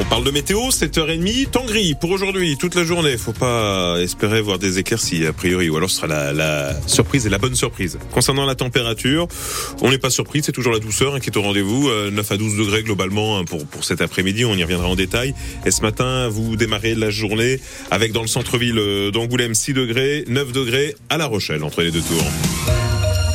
On parle de météo, 7h30, temps gris pour aujourd'hui, toute la journée. Faut pas espérer voir des éclaircies a priori, ou alors ce sera la, la surprise et la bonne surprise. Concernant la température, on n'est pas surpris, c'est toujours la douceur hein, qui est au rendez-vous. 9 à 12 degrés globalement hein, pour, pour cet après-midi, on y reviendra en détail. Et ce matin, vous démarrez la journée avec dans le centre-ville euh, d'Angoulême 6 degrés, 9 degrés à La Rochelle entre les deux tours.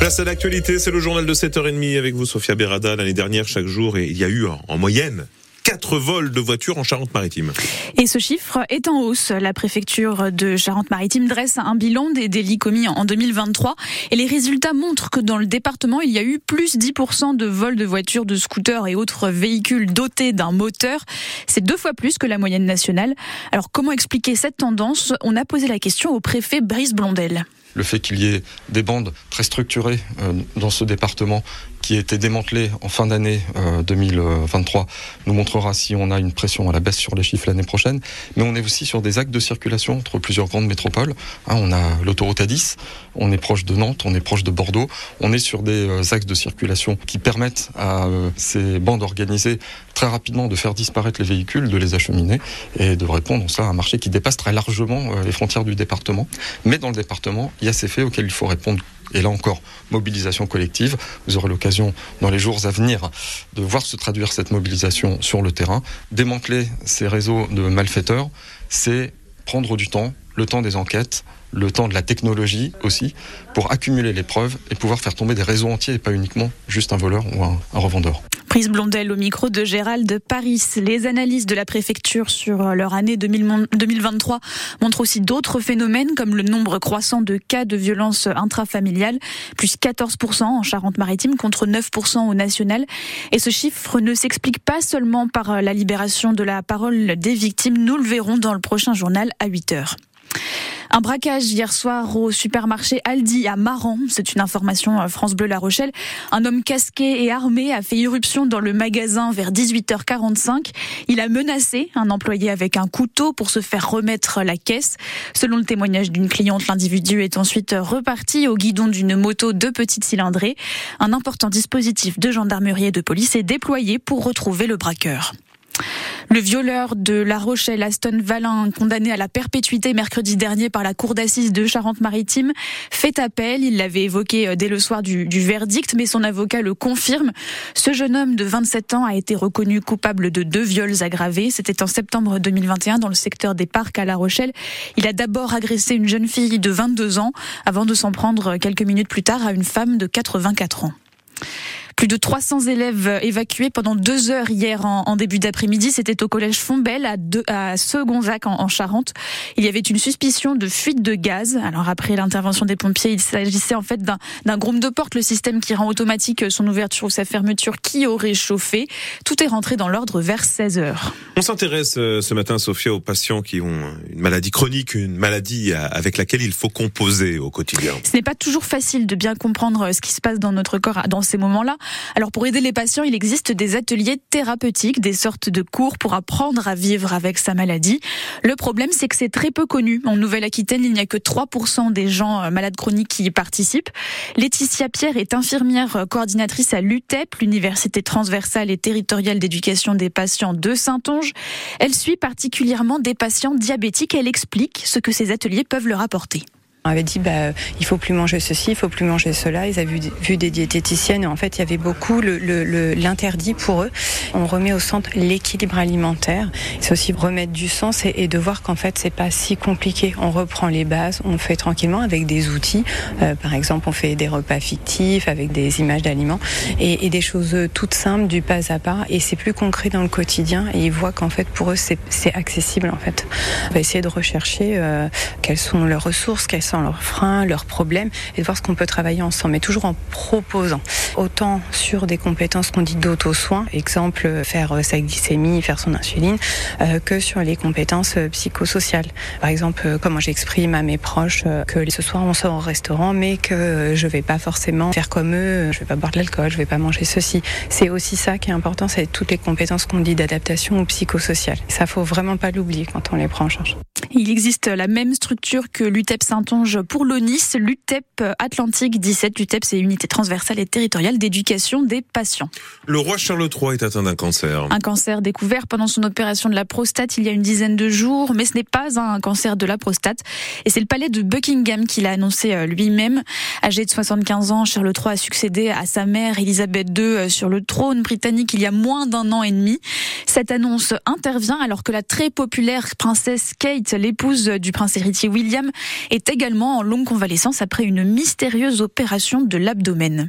Place à l'actualité, c'est le journal de 7h30 avec vous, Sophia Berada. L'année dernière, chaque jour, il y a eu en moyenne 4 vols de voitures en Charente-Maritime. Et ce chiffre est en hausse. La préfecture de Charente-Maritime dresse un bilan des délits commis en 2023 et les résultats montrent que dans le département, il y a eu plus 10% de vols de voitures, de scooters et autres véhicules dotés d'un moteur. C'est deux fois plus que la moyenne nationale. Alors comment expliquer cette tendance? On a posé la question au préfet Brice Blondel le fait qu'il y ait des bandes très structurées euh, dans ce département qui a été démantelé en fin d'année 2023 euh, nous montrera si on a une pression à la baisse sur les chiffres l'année prochaine. Mais on est aussi sur des actes de circulation entre plusieurs grandes métropoles. Hein, on a l'autoroute A10, on est proche de Nantes, on est proche de Bordeaux. On est sur des euh, axes de circulation qui permettent à euh, ces bandes organisées très rapidement de faire disparaître les véhicules, de les acheminer et de répondre ça à un marché qui dépasse très largement les frontières du département. Mais dans le département, il y a ces faits auxquels il faut répondre et là encore, mobilisation collective. Vous aurez l'occasion dans les jours à venir de voir se traduire cette mobilisation sur le terrain. Démanteler ces réseaux de malfaiteurs, c'est prendre du temps, le temps des enquêtes, le temps de la technologie aussi, pour accumuler les preuves et pouvoir faire tomber des réseaux entiers et pas uniquement juste un voleur ou un, revendeur. Prise Blondel au micro de Gérald Paris. Les analyses de la préfecture sur leur année 2023 montrent aussi d'autres phénomènes comme le nombre croissant de cas de violence intrafamiliale, plus 14% en Charente-Maritime contre 9% au national. Et ce chiffre ne s'explique pas seulement par la libération de la parole des victimes. Nous le verrons dans le prochain journal à 8 heures. Un braquage hier soir au supermarché Aldi à Maran. C'est une information euh, France Bleu La Rochelle. Un homme casqué et armé a fait irruption dans le magasin vers 18h45. Il a menacé un employé avec un couteau pour se faire remettre la caisse. Selon le témoignage d'une cliente, l'individu est ensuite reparti au guidon d'une moto de petite cylindrée. Un important dispositif de gendarmerie et de police est déployé pour retrouver le braqueur. Le violeur de La Rochelle, Aston Valin, condamné à la perpétuité mercredi dernier par la cour d'assises de Charente-Maritime, fait appel. Il l'avait évoqué euh, dès le soir du, verdict, mais son avocat le confirme. Ce jeune homme de 27 ans a été reconnu coupable de deux viols aggravés. C'était en septembre 2021 dans le secteur des parcs à La Rochelle. Il a d'abord agressé une jeune fille de 22 ans avant de s'en prendre quelques minutes plus tard à une femme de 84 ans. Plus de 300 élèves évacués pendant deux heures hier en, début d'après-midi. C'était au collège Fombelle à, à Segonzac en, Charente. Il y avait une suspicion de fuite de gaz. Alors après l'intervention des pompiers, il s'agissait en fait d'un groupe de porte, le système qui rend automatique son ouverture ou sa fermeture, qui aurait chauffé. Tout est rentré dans l'ordre vers 16 heures. On s'intéresse euh, ce matin, Sophia, aux patients qui ont une maladie chronique, une maladie avec laquelle il faut composer au quotidien. Ce n'est pas toujours facile de bien comprendre ce qui se passe dans notre corps dans ces moments-là. Alors pour aider les patients, il existe des ateliers thérapeutiques, des sortes de cours pour apprendre à vivre avec sa maladie. Le problème, c'est que c'est très peu connu. En Nouvelle-Aquitaine, il n'y a que 3% des gens euh, malades chroniques qui y participent. Laetitia Pierre est infirmière euh, coordinatrice à l'UTEP, l'Université transversale et territoriale d'éducation des patients de Saint-Onge. Elle suit particulièrement des patients diabétiques. Elle explique ce que ces ateliers peuvent leur apporter. On avait dit bah il faut plus manger ceci, il faut plus manger cela. Ils avaient vu, des diététiciennes et en fait il y avait beaucoup l'interdit pour eux. On remet au centre l'équilibre alimentaire. C'est aussi remettre du sens et, de voir qu'en fait c'est pas si compliqué. On reprend les bases, on fait tranquillement avec des outils. Euh, par exemple on fait des repas fictifs avec des images d'aliments et, et, des choses toutes simples du pas à pas et c'est plus concret dans le quotidien et ils voient qu'en fait pour eux c'est accessible en fait. On va essayer de rechercher euh, quelles sont leurs ressources, quelles sont leurs freins, leurs problèmes et de voir ce qu'on peut travailler ensemble, mais toujours en proposant. Autant sur des compétences qu'on dit d'auto-soin, exemple faire euh, sa glycémie, faire son insuline, euh, que sur les compétences euh, psychosociales. Par exemple, comment j'exprime à mes proches que ce soir on sort au restaurant, mais que je vais pas forcément faire comme eux, je vais pas boire de l'alcool, je vais pas manger ceci. C'est aussi ça qui est important, c'est toutes les compétences qu'on dit d'adaptation psychosociale. Ça faut vraiment pas l'oublier quand on les prend en charge. Il existe la même structure que l'UTEP Saint-Onge pour l'ONIS, l'UTEP Atlantique 17. L'UTEP, c'est unité transversale et territoriale d'éducation des patients. Le roi Charles III est atteint d'un cancer. Un cancer découvert pendant son opération de la prostate il y a une dizaine de jours, mais ce n'est pas un cancer de la prostate. Et c'est le palais de Buckingham qui l'a annoncé euh, lui-même. Âgé de 75 ans, Charles III a succédé à sa mère Elisabeth II euh, sur le trône britannique il y a moins d'un an et demi. Cette annonce intervient alors que la très populaire princesse Kate, l'épouse du prince héritier William, est également en longue convalescence après une mystérieuse opération de l'abdomen.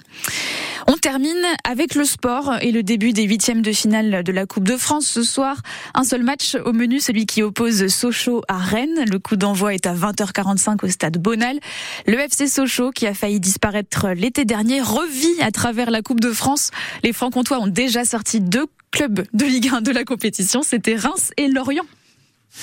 On termine avec le sport et le début des huitièmes de finale de la Coupe de France ce soir. Un seul match au menu, celui qui oppose Sochaux à Rennes. Le coup d'envoi est à 20h45 au stade Bonal. Le FC Sochaux, qui a failli disparaître l'été dernier, revit à travers la Coupe de France. Les Francs-Comtois ont déjà sorti deux clubs de Ligue 1 de la compétition. C'était Reims et Lorient.